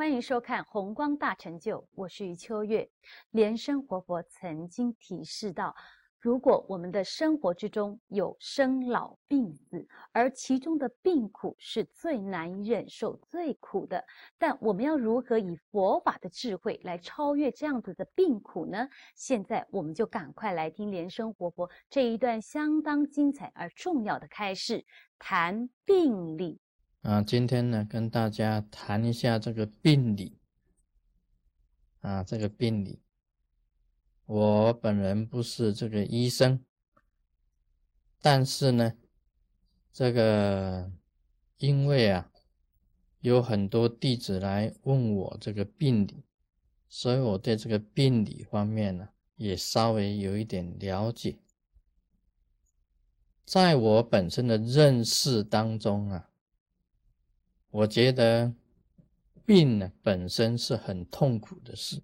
欢迎收看《红光大成就》，我是余秋月。莲生活佛曾经提示到，如果我们的生活之中有生老病死，而其中的病苦是最难以忍受、最苦的，但我们要如何以佛法的智慧来超越这样子的病苦呢？现在我们就赶快来听莲生活佛这一段相当精彩而重要的开示，谈病理。啊，今天呢，跟大家谈一下这个病理。啊，这个病理，我本人不是这个医生，但是呢，这个因为啊，有很多弟子来问我这个病理，所以我对这个病理方面呢，也稍微有一点了解。在我本身的认识当中啊。我觉得病呢本身是很痛苦的事，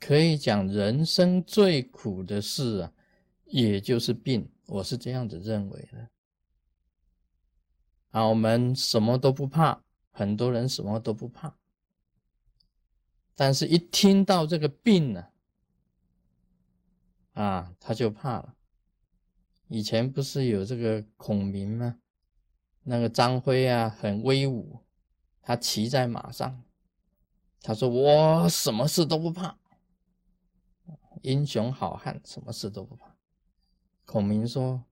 可以讲人生最苦的事啊，也就是病。我是这样子认为的。啊，我们什么都不怕，很多人什么都不怕，但是一听到这个病呢，啊，他就怕了。以前不是有这个孔明吗？那个张飞啊，很威武，他骑在马上，他说：“我什么事都不怕，英雄好汉，什么事都不怕。”孔明说：“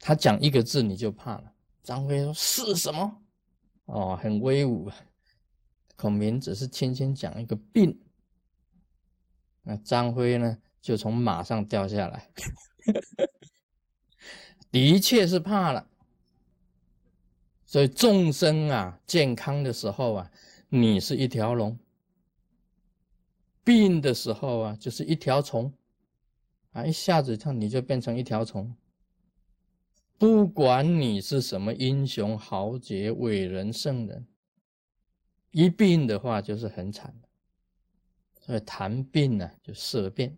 他讲一个字你就怕了。”张飞说：“是什么？”哦，很威武。孔明只是轻轻讲一个病，那张飞呢，就从马上掉下来，的确是怕了。所以众生啊，健康的时候啊，你是一条龙；病的时候啊，就是一条虫啊，一下子它你就变成一条虫。不管你是什么英雄豪杰、伟人圣人，一病的话就是很惨的。所以谈病呢，就色变，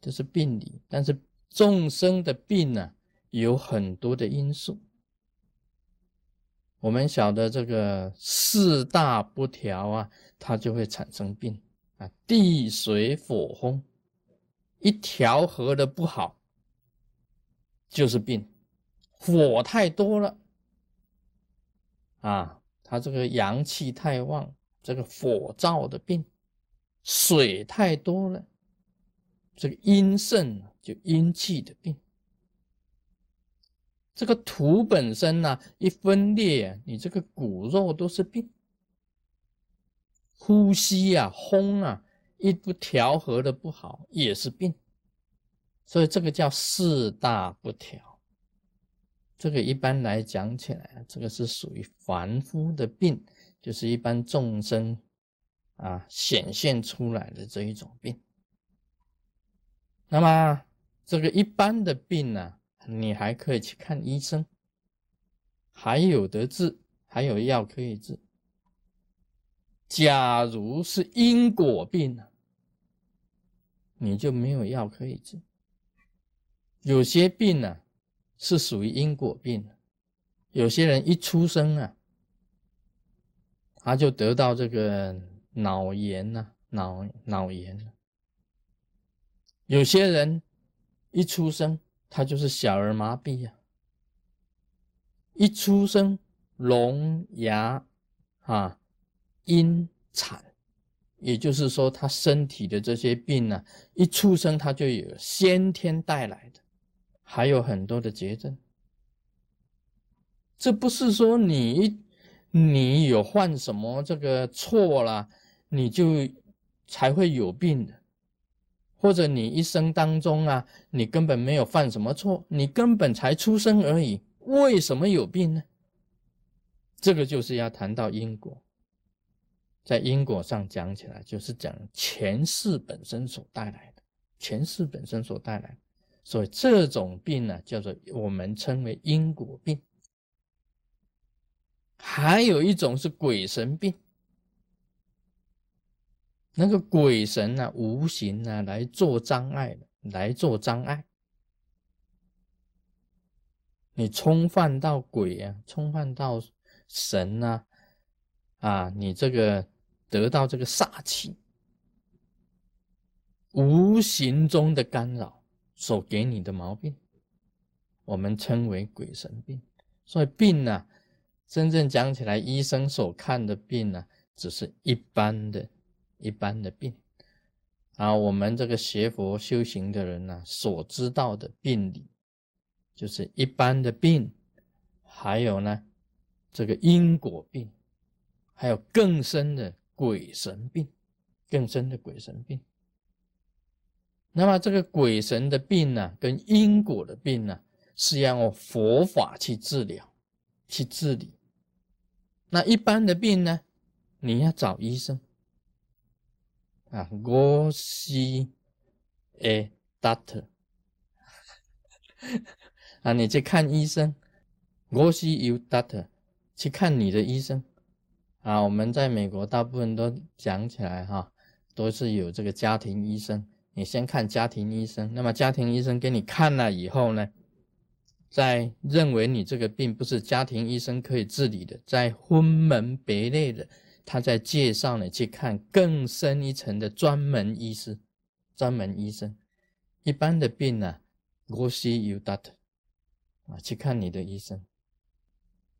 这是病理。但是众生的病呢，有很多的因素。我们晓得这个四大不调啊，它就会产生病啊。地水火风一调和的不好，就是病。火太多了啊，它这个阳气太旺，这个火燥的病；水太多了，这个阴盛就阴气的病。这个土本身呢，一分裂，你这个骨肉都是病。呼吸呀，轰啊，一不调和的不好，也是病。所以这个叫四大不调。这个一般来讲起来，这个是属于凡夫的病，就是一般众生啊显现出来的这一种病。那么这个一般的病呢？你还可以去看医生，还有得治，还有药可以治。假如是因果病呢，你就没有药可以治。有些病呢是属于因果病，有些人一出生啊，他就得到这个脑炎呐，脑脑炎。有些人一出生。他就是小儿麻痹呀，一出生聋哑啊，阴惨，也就是说他身体的这些病呢，一出生他就有先天带来的，还有很多的绝症。这不是说你你有犯什么这个错了，你就才会有病的。或者你一生当中啊，你根本没有犯什么错，你根本才出生而已，为什么有病呢？这个就是要谈到因果，在因果上讲起来，就是讲前世本身所带来的，前世本身所带来，所以这种病呢，叫做我们称为因果病。还有一种是鬼神病。那个鬼神啊，无形啊，来做障碍的，来做障碍。你冲犯到鬼啊，冲犯到神啊，啊，你这个得到这个煞气，无形中的干扰所给你的毛病，我们称为鬼神病。所以病呢，真正讲起来，医生所看的病呢，只是一般的、一般的病。啊，我们这个学佛修行的人呢，所知道的病理，就是一般的病，还有呢，这个因果病，还有更深的鬼神病，更深的鬼神病。那么这个鬼神的病呢，跟因果的病呢，是要用佛法去治疗、去治理。那一般的病呢，你要找医生。啊，我是 a doctor 啊，你去看医生。我是 you doctor 去看你的医生啊。我们在美国大部分都讲起来哈，都是有这个家庭医生。你先看家庭医生，那么家庭医生给你看了以后呢，在认为你这个病不是家庭医生可以治理的，在分门别类的。他在介绍你去看更深一层的专门医师，专门医生。一般的病呢，go see you doctor，啊，去看你的医生，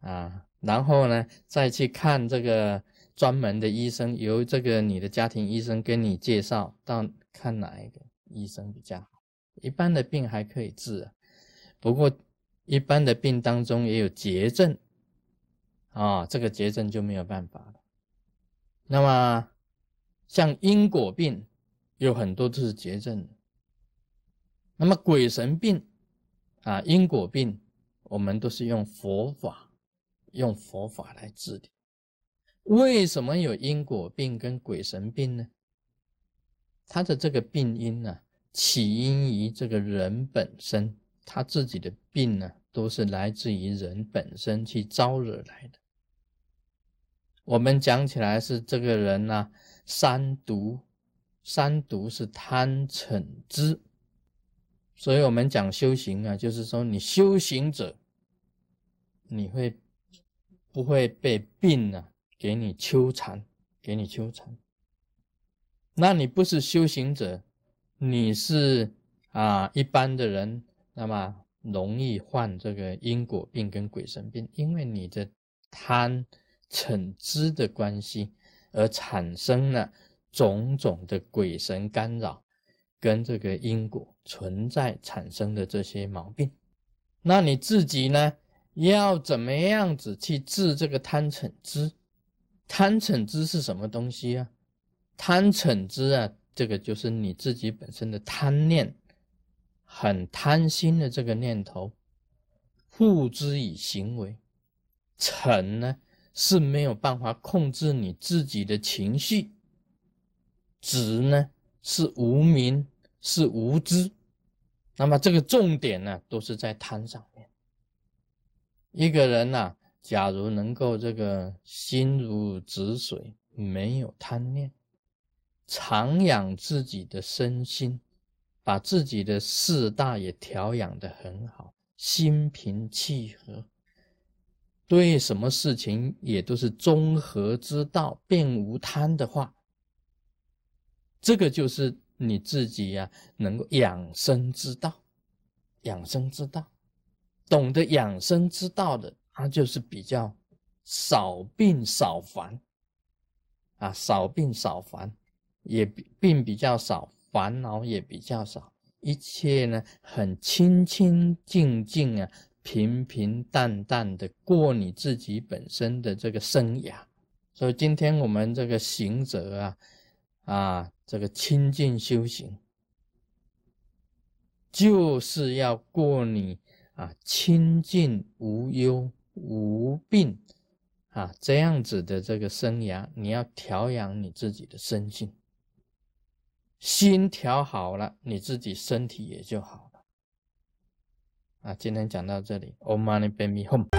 啊，然后呢，再去看这个专门的医生，由这个你的家庭医生跟你介绍到看哪一个医生比较好。一般的病还可以治，不过一般的病当中也有结症，啊，这个结症就没有办法了。那么，像因果病，有很多都是结症。那么鬼神病啊，因果病，我们都是用佛法，用佛法来治理。为什么有因果病跟鬼神病呢？他的这个病因呢，起因于这个人本身，他自己的病呢，都是来自于人本身去招惹来的。我们讲起来是这个人呢，三毒，三毒是贪嗔痴，所以我们讲修行啊，就是说你修行者，你会不会被病呢给你纠缠，给你纠缠？那你不是修行者，你是啊一般的人，那么容易患这个因果病跟鬼神病，因为你的贪。惩知的关系，而产生了种种的鬼神干扰，跟这个因果存在产生的这些毛病。那你自己呢，要怎么样子去治这个贪嗔知？贪嗔知是什么东西啊？贪嗔知啊，这个就是你自己本身的贪念，很贪心的这个念头，付之以行为。嗔呢？是没有办法控制你自己的情绪，执呢是无名，是无知，那么这个重点呢都是在贪上面。一个人呐，假如能够这个心如止水，没有贪念，常养自己的身心，把自己的四大也调养的很好，心平气和。对什么事情也都是中和之道，并无贪的话，这个就是你自己呀，能够养生之道。养生之道，懂得养生之道的，他就是比较少病少烦啊，少病少烦，也病比较少，烦恼也比较少，一切呢很清清净净啊。平平淡淡的过你自己本身的这个生涯，所以今天我们这个行者啊，啊，这个清净修行，就是要过你啊清净无忧无病啊这样子的这个生涯，你要调养你自己的身心，心调好了，你自己身体也就好。啊，今天讲到这里，Om Mani Padme home。